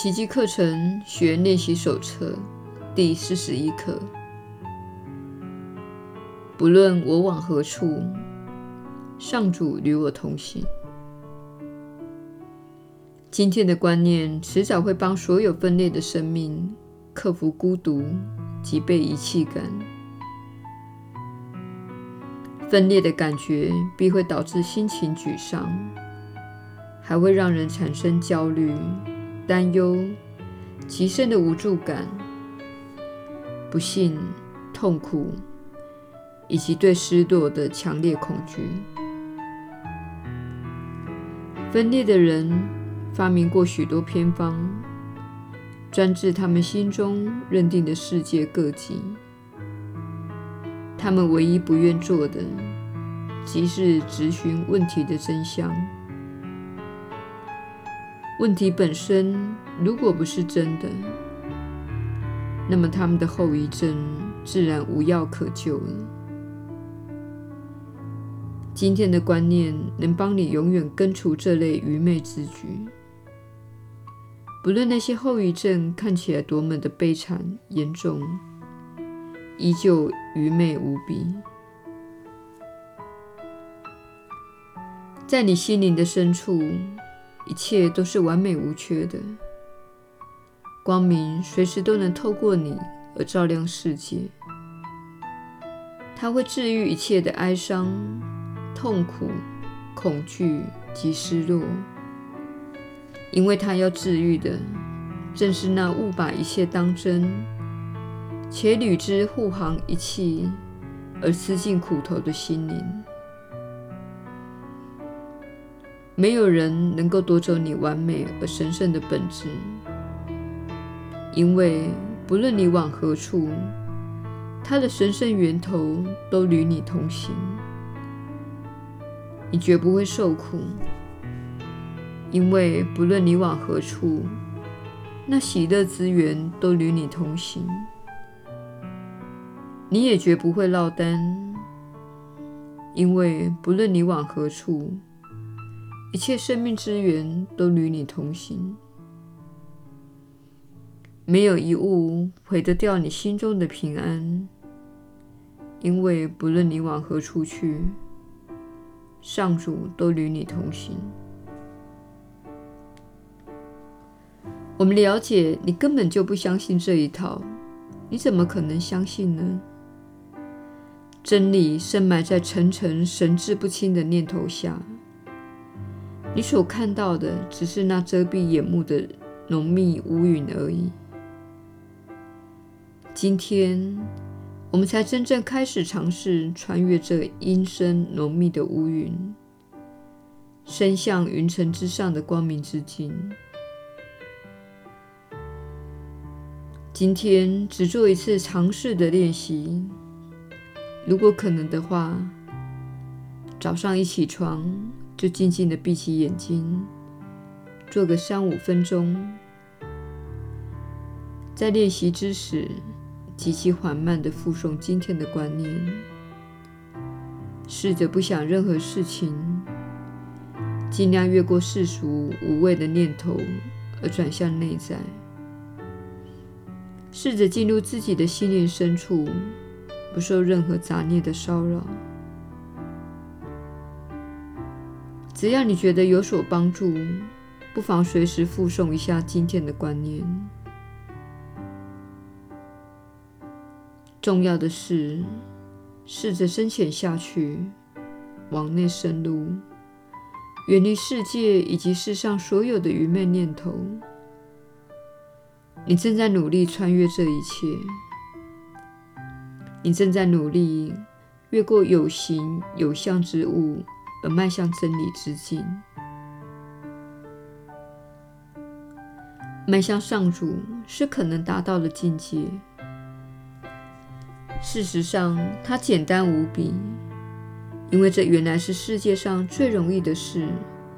奇迹课程学练习手册第四十一课。不论我往何处，上主与我同行。今天的观念迟早会帮所有分裂的生命克服孤独及被遗弃感。分裂的感觉必会导致心情沮丧，还会让人产生焦虑。担忧、极深的无助感、不幸、痛苦，以及对失落的强烈恐惧。分裂的人发明过许多偏方，专治他们心中认定的世界各疾。他们唯一不愿做的，即是质询问题的真相。问题本身如果不是真的，那么他们的后遗症自然无药可救了。今天的观念能帮你永远根除这类愚昧之举，不论那些后遗症看起来多么的悲惨严重，依旧愚昧无比。在你心灵的深处。一切都是完美无缺的，光明随时都能透过你而照亮世界。它会治愈一切的哀伤、痛苦、恐惧及失落，因为它要治愈的正是那误把一切当真，且屡之护航一气而吃尽苦头的心灵。没有人能够夺走你完美而神圣的本质，因为不论你往何处，它的神圣源头都与你同行。你绝不会受苦，因为不论你往何处，那喜乐之源都与你同行。你也绝不会落单，因为不论你往何处。一切生命之源都与你同行，没有一物毁得掉你心中的平安，因为不论你往何处去，上主都与你同行。我们了解你根本就不相信这一套，你怎么可能相信呢？真理深埋在层层神志不清的念头下。你所看到的只是那遮蔽眼目的浓密乌云而已。今天，我们才真正开始尝试穿越这阴森浓密的乌云，伸向云层之上的光明之境。今天只做一次尝试的练习，如果可能的话，早上一起床。就静静地闭起眼睛，做个三五分钟。在练习之时，极其缓慢地复诵今天的观念，试着不想任何事情，尽量越过世俗无谓的念头，而转向内在。试着进入自己的心灵深处，不受任何杂念的骚扰。只要你觉得有所帮助，不妨随时附送一下今天的观念。重要的是，试着深潜下去，往内深入，远离世界以及世上所有的愚昧念头。你正在努力穿越这一切，你正在努力越过有形有相之物。而迈向真理之境，迈向上主是可能达到的境界。事实上，它简单无比，因为这原来是世界上最容易的事，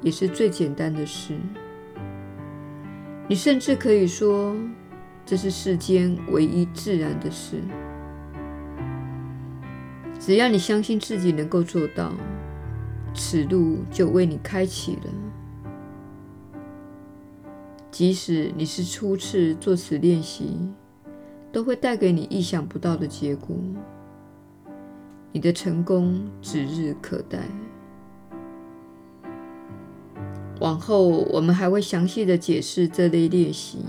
也是最简单的事。你甚至可以说，这是世间唯一自然的事。只要你相信自己能够做到。此路就为你开启了。即使你是初次做此练习，都会带给你意想不到的结果。你的成功指日可待。往后我们还会详细的解释这类练习，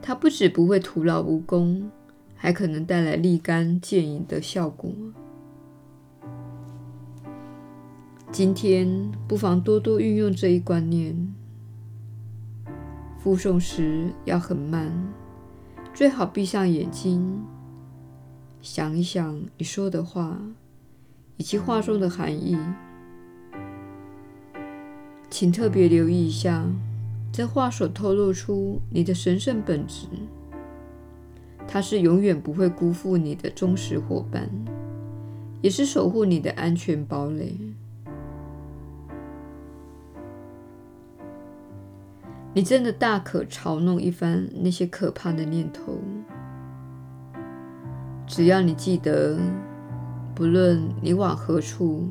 它不只不会徒劳无功，还可能带来立竿见影的效果。今天不妨多多运用这一观念。复诵时要很慢，最好闭上眼睛，想一想你说的话以及话中的含义。请特别留意一下，这话所透露出你的神圣本质。它是永远不会辜负你的忠实伙伴，也是守护你的安全堡垒。你真的大可嘲弄一番那些可怕的念头，只要你记得，不论你往何处，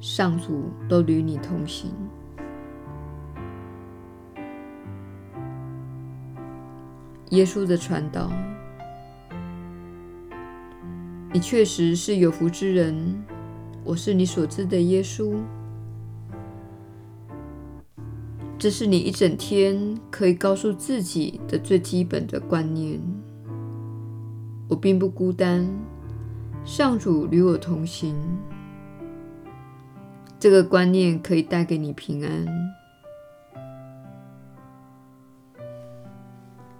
上主都与你同行。耶稣的传道，你确实是有福之人。我是你所知的耶稣。这是你一整天可以告诉自己的最基本的观念。我并不孤单，上主与我同行。这个观念可以带给你平安。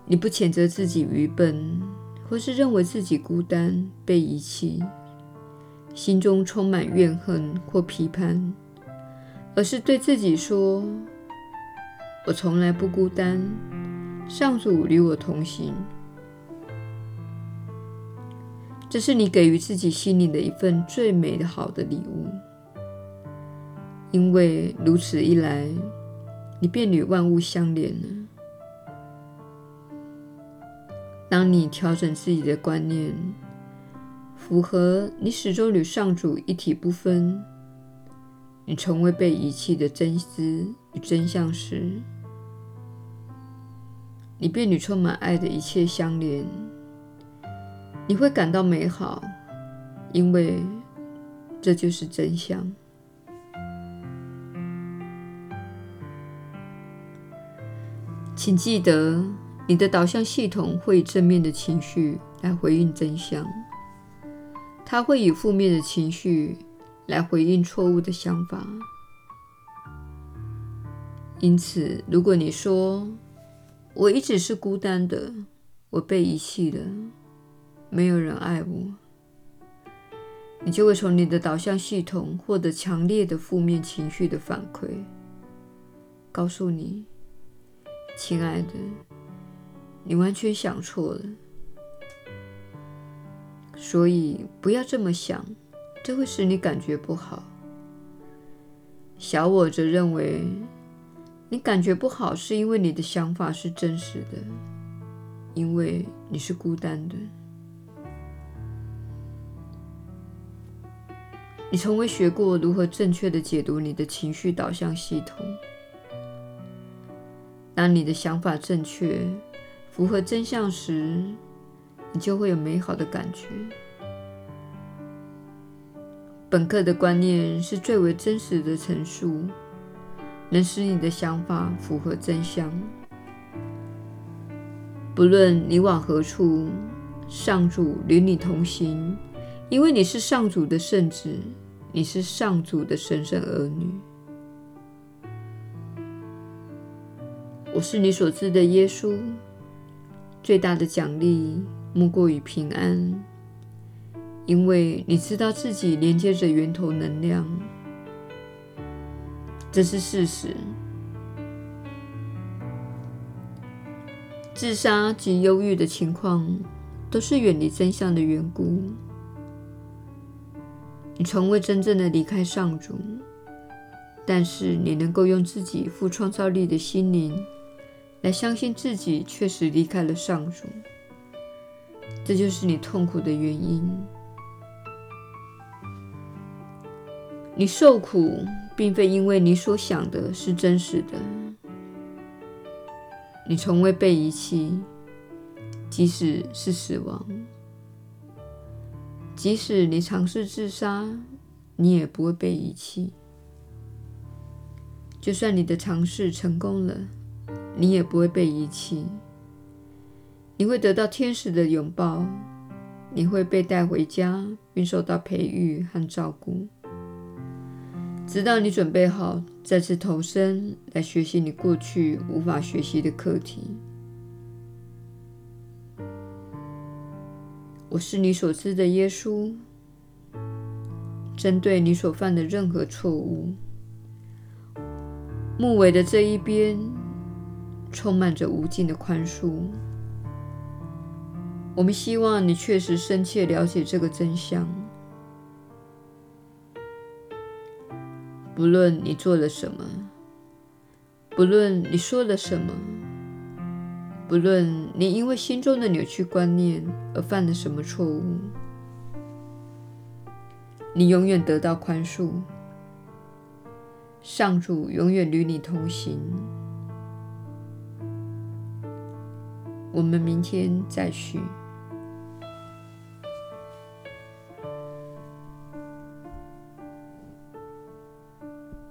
你不谴责自己愚笨，或是认为自己孤单、被遗弃，心中充满怨恨或批判，而是对自己说。我从来不孤单，上主与我同行。这是你给予自己心灵的一份最美的好的礼物，因为如此一来，你便与万物相连了。当你调整自己的观念，符合你始终与上主一体不分，你从未被遗弃的真知与真相时，你便与充满爱的一切相连，你会感到美好，因为这就是真相。请记得，你的导向系统会以正面的情绪来回应真相，它会以负面的情绪来回应错误的想法。因此，如果你说，我一直是孤单的，我被遗弃了，没有人爱我。你就会从你的导向系统获得强烈的负面情绪的反馈，告诉你，亲爱的，你完全想错了。所以不要这么想，这会使你感觉不好。小我则认为。你感觉不好，是因为你的想法是真实的，因为你是孤单的。你从未学过如何正确地解读你的情绪导向系统。当你的想法正确、符合真相时，你就会有美好的感觉。本课的观念是最为真实的陈述。能使你的想法符合真相。不论你往何处，上主与你同行，因为你是上主的圣子，你是上主的神圣儿女。我是你所知的耶稣。最大的奖励莫过于平安，因为你知道自己连接着源头能量。这是事实。自杀及忧郁的情况都是远离真相的缘故。你从未真正的离开上主，但是你能够用自己富创造力的心灵来相信自己确实离开了上主。这就是你痛苦的原因。你受苦。并非因为你所想的是真实的，你从未被遗弃，即使是死亡。即使你尝试自杀，你也不会被遗弃。就算你的尝试成功了，你也不会被遗弃。你会得到天使的拥抱，你会被带回家，并受到培育和照顾。直到你准备好再次投身来学习你过去无法学习的课题。我是你所知的耶稣。针对你所犯的任何错误，木尾的这一边充满着无尽的宽恕。我们希望你确实深切了解这个真相。不论你做了什么，不论你说了什么，不论你因为心中的扭曲观念而犯了什么错误，你永远得到宽恕。上主永远与你同行。我们明天再续。